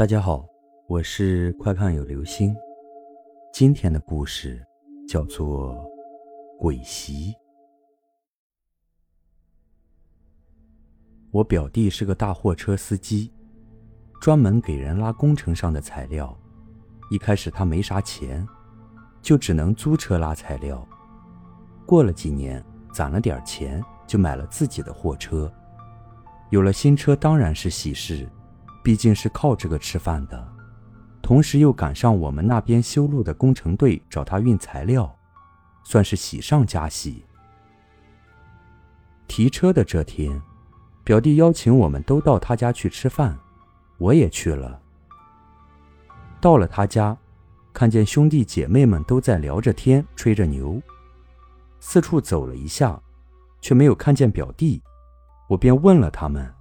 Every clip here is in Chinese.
大家好，我是快看有流星。今天的故事叫做《鬼袭》。我表弟是个大货车司机，专门给人拉工程上的材料。一开始他没啥钱，就只能租车拉材料。过了几年，攒了点钱，就买了自己的货车。有了新车，当然是喜事。毕竟是靠这个吃饭的，同时又赶上我们那边修路的工程队找他运材料，算是喜上加喜。提车的这天，表弟邀请我们都到他家去吃饭，我也去了。到了他家，看见兄弟姐妹们都在聊着天、吹着牛，四处走了一下，却没有看见表弟，我便问了他们。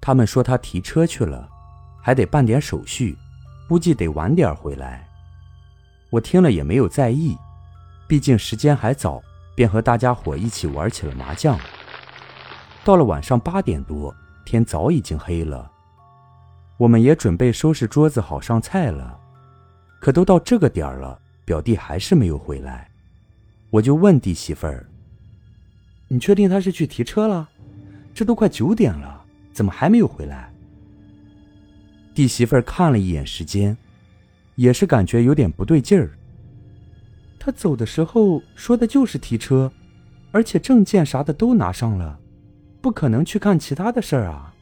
他们说他提车去了，还得办点手续，估计得晚点回来。我听了也没有在意，毕竟时间还早，便和大家伙一起玩起了麻将。到了晚上八点多，天早已经黑了，我们也准备收拾桌子好上菜了。可都到这个点了，表弟还是没有回来，我就问弟媳妇儿：“你确定他是去提车了？这都快九点了。”怎么还没有回来？弟媳妇看了一眼时间，也是感觉有点不对劲儿。他走的时候说的就是提车，而且证件啥的都拿上了，不可能去干其他的事儿啊。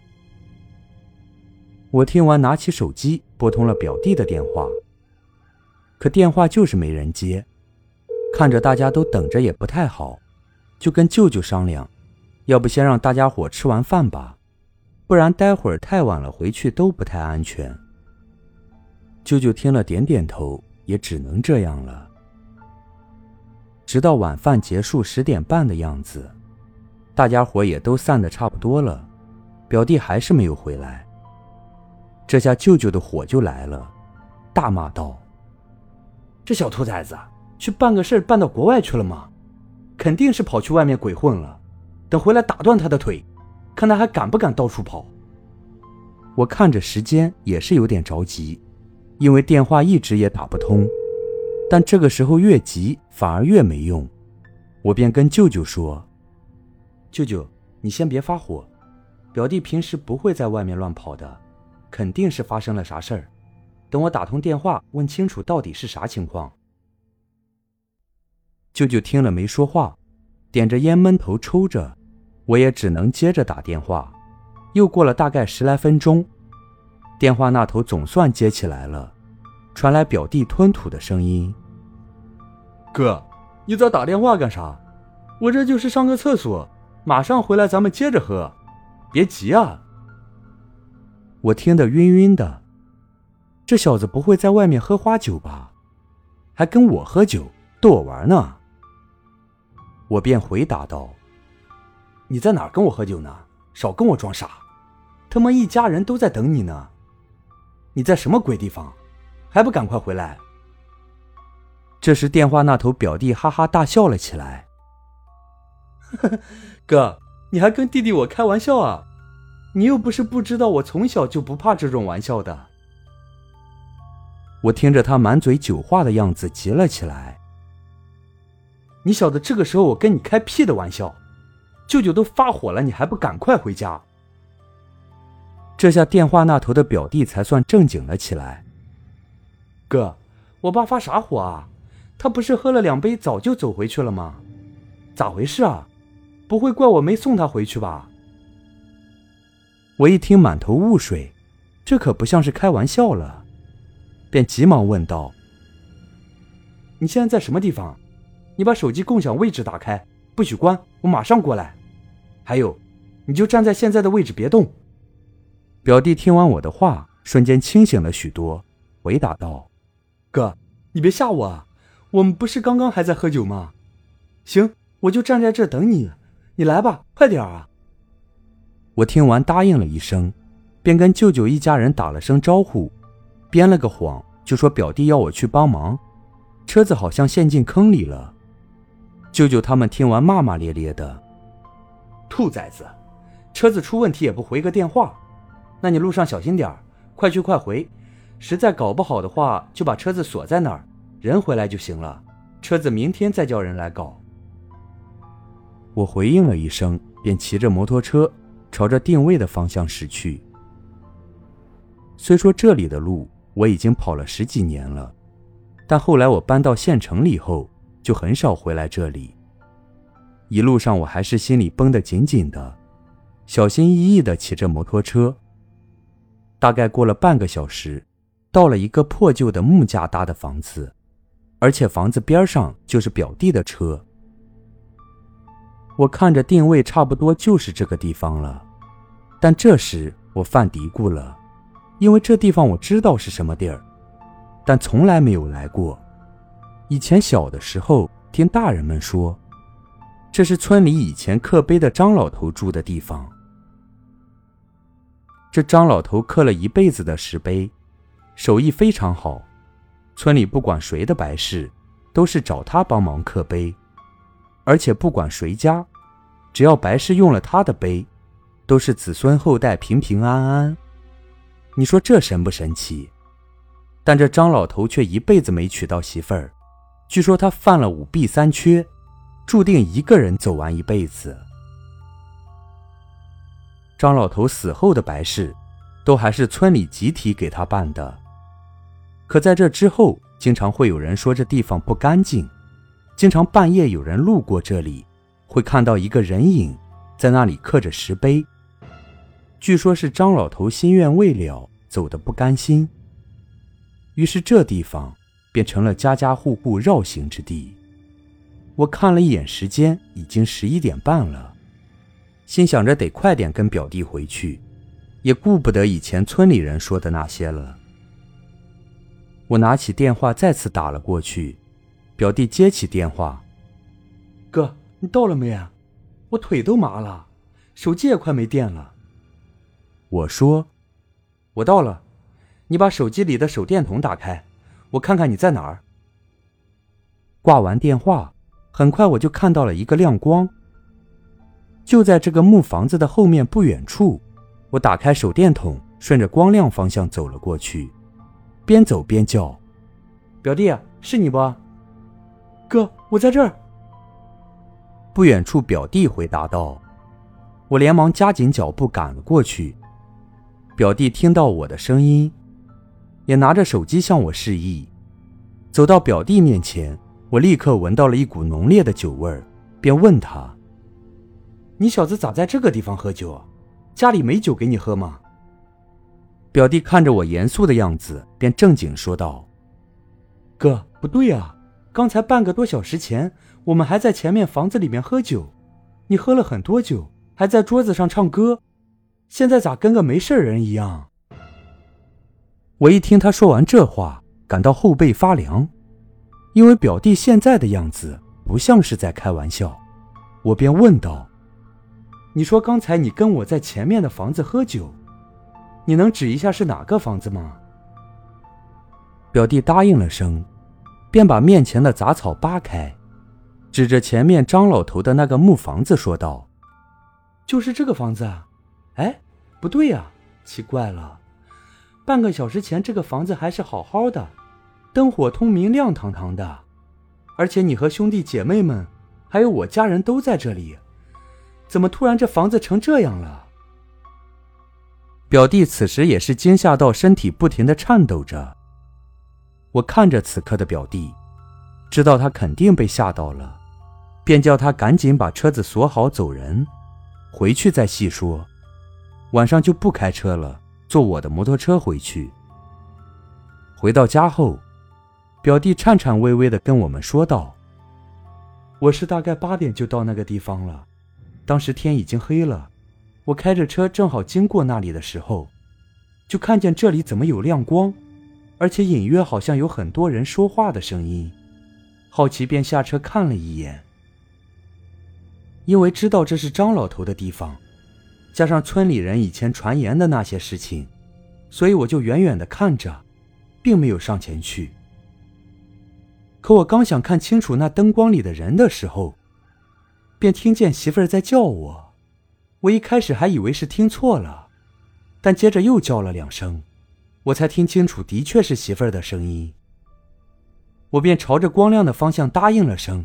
我听完，拿起手机拨通了表弟的电话，可电话就是没人接。看着大家都等着也不太好，就跟舅舅商量，要不先让大家伙吃完饭吧。不然待会儿太晚了，回去都不太安全。舅舅听了点点头，也只能这样了。直到晚饭结束十点半的样子，大家伙也都散的差不多了，表弟还是没有回来。这下舅舅的火就来了，大骂道：“这小兔崽子，去办个事办到国外去了吗？肯定是跑去外面鬼混了，等回来打断他的腿。”看他还敢不敢到处跑。我看着时间也是有点着急，因为电话一直也打不通。但这个时候越急反而越没用，我便跟舅舅说：“舅舅，你先别发火，表弟平时不会在外面乱跑的，肯定是发生了啥事儿。等我打通电话问清楚到底是啥情况。”舅舅听了没说话，点着烟闷头抽着。我也只能接着打电话，又过了大概十来分钟，电话那头总算接起来了，传来表弟吞吐的声音：“哥，你咋打电话干啥？我这就是上个厕所，马上回来，咱们接着喝，别急啊。”我听得晕晕的，这小子不会在外面喝花酒吧？还跟我喝酒逗我玩呢？我便回答道。你在哪儿跟我喝酒呢？少跟我装傻！他妈一家人都在等你呢。你在什么鬼地方？还不赶快回来！这时电话那头表弟哈哈大笑了起来。哥，你还跟弟弟我开玩笑啊？你又不是不知道，我从小就不怕这种玩笑的。我听着他满嘴酒话的样子，急了起来。你晓得这个时候我跟你开屁的玩笑？舅舅都发火了，你还不赶快回家？这下电话那头的表弟才算正经了起来。哥，我爸发啥火啊？他不是喝了两杯早就走回去了吗？咋回事啊？不会怪我没送他回去吧？我一听满头雾水，这可不像是开玩笑了，便急忙问道：“你现在在什么地方？你把手机共享位置打开。”不许关！我马上过来。还有，你就站在现在的位置，别动。表弟听完我的话，瞬间清醒了许多，回答道：“哥，你别吓我啊！我们不是刚刚还在喝酒吗？行，我就站在这等你。你来吧，快点啊！”我听完答应了一声，便跟舅舅一家人打了声招呼，编了个谎，就说表弟要我去帮忙，车子好像陷进坑里了。舅舅他们听完骂骂咧咧的：“兔崽子，车子出问题也不回个电话，那你路上小心点快去快回，实在搞不好的话，就把车子锁在那儿，人回来就行了。车子明天再叫人来搞。我回应了一声，便骑着摩托车朝着定位的方向驶去。虽说这里的路我已经跑了十几年了，但后来我搬到县城里后，就很少回来这里。一路上我还是心里绷得紧紧的，小心翼翼地骑着摩托车。大概过了半个小时，到了一个破旧的木架搭的房子，而且房子边上就是表弟的车。我看着定位，差不多就是这个地方了。但这时我犯嘀咕了，因为这地方我知道是什么地儿，但从来没有来过。以前小的时候听大人们说，这是村里以前刻碑的张老头住的地方。这张老头刻了一辈子的石碑，手艺非常好，村里不管谁的白事，都是找他帮忙刻碑。而且不管谁家，只要白事用了他的碑，都是子孙后代平平安安。你说这神不神奇？但这张老头却一辈子没娶到媳妇儿，据说他犯了五弊三缺，注定一个人走完一辈子。张老头死后的白事，都还是村里集体给他办的。可在这之后，经常会有人说这地方不干净。经常半夜有人路过这里，会看到一个人影在那里刻着石碑。据说是张老头心愿未了，走得不甘心，于是这地方便成了家家户户绕行之地。我看了一眼时间，已经十一点半了，心想着得快点跟表弟回去，也顾不得以前村里人说的那些了。我拿起电话再次打了过去。表弟接起电话：“哥，你到了没啊？我腿都麻了，手机也快没电了。”我说：“我到了，你把手机里的手电筒打开，我看看你在哪儿。”挂完电话，很快我就看到了一个亮光，就在这个木房子的后面不远处。我打开手电筒，顺着光亮方向走了过去，边走边叫：“表弟，是你不？”哥，我在这儿。不远处，表弟回答道：“我连忙加紧脚步赶了过去。”表弟听到我的声音，也拿着手机向我示意。走到表弟面前，我立刻闻到了一股浓烈的酒味儿，便问他：“你小子咋在这个地方喝酒？家里没酒给你喝吗？”表弟看着我严肃的样子，便正经说道：“哥，不对呀。”刚才半个多小时前，我们还在前面房子里面喝酒，你喝了很多酒，还在桌子上唱歌，现在咋跟个没事人一样？我一听他说完这话，感到后背发凉，因为表弟现在的样子不像是在开玩笑，我便问道：“你说刚才你跟我在前面的房子喝酒，你能指一下是哪个房子吗？”表弟答应了声。便把面前的杂草扒开，指着前面张老头的那个木房子说道：“就是这个房子啊。”哎，不对呀，奇怪了，半个小时前这个房子还是好好的，灯火通明、亮堂堂的，而且你和兄弟姐妹们，还有我家人都在这里，怎么突然这房子成这样了？表弟此时也是惊吓到身体不停的颤抖着。我看着此刻的表弟，知道他肯定被吓到了，便叫他赶紧把车子锁好走人，回去再细说。晚上就不开车了，坐我的摩托车回去。回到家后，表弟颤颤巍巍地跟我们说道：“我是大概八点就到那个地方了，当时天已经黑了，我开着车正好经过那里的时候，就看见这里怎么有亮光。”而且隐约好像有很多人说话的声音，好奇便下车看了一眼。因为知道这是张老头的地方，加上村里人以前传言的那些事情，所以我就远远的看着，并没有上前去。可我刚想看清楚那灯光里的人的时候，便听见媳妇儿在叫我。我一开始还以为是听错了，但接着又叫了两声。我才听清楚，的确是媳妇儿的声音。我便朝着光亮的方向答应了声，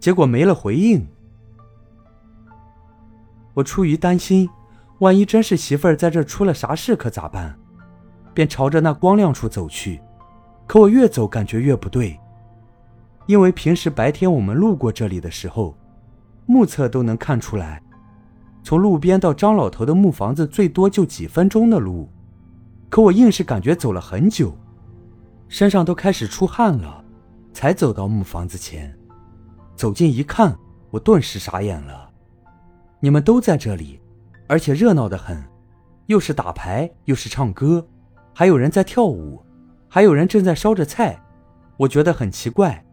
结果没了回应。我出于担心，万一真是媳妇儿在这出了啥事，可咋办？便朝着那光亮处走去。可我越走，感觉越不对，因为平时白天我们路过这里的时候，目测都能看出来，从路边到张老头的木房子最多就几分钟的路。可我硬是感觉走了很久，身上都开始出汗了，才走到木房子前。走近一看，我顿时傻眼了。你们都在这里，而且热闹得很，又是打牌，又是唱歌，还有人在跳舞，还有人正在烧着菜。我觉得很奇怪，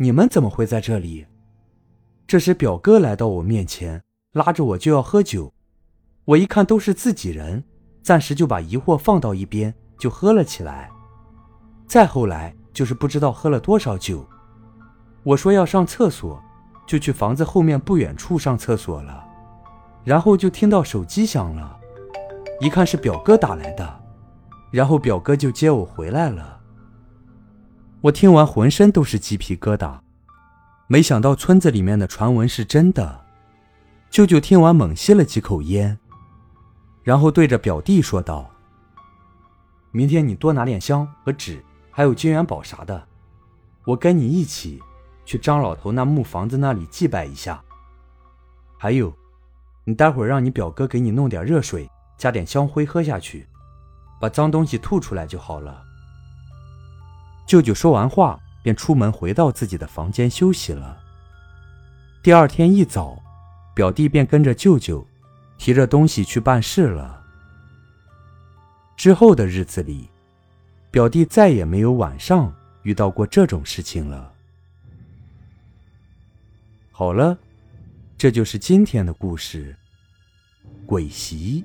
你们怎么会在这里？这时，表哥来到我面前，拉着我就要喝酒。我一看都是自己人。暂时就把疑惑放到一边，就喝了起来。再后来就是不知道喝了多少酒。我说要上厕所，就去房子后面不远处上厕所了。然后就听到手机响了，一看是表哥打来的，然后表哥就接我回来了。我听完浑身都是鸡皮疙瘩，没想到村子里面的传闻是真的。舅舅听完猛吸了几口烟。然后对着表弟说道：“明天你多拿点香和纸，还有金元宝啥的，我跟你一起去张老头那木房子那里祭拜一下。还有，你待会儿让你表哥给你弄点热水，加点香灰喝下去，把脏东西吐出来就好了。”舅舅说完话，便出门回到自己的房间休息了。第二天一早，表弟便跟着舅舅。提着东西去办事了。之后的日子里，表弟再也没有晚上遇到过这种事情了。好了，这就是今天的故事——鬼袭。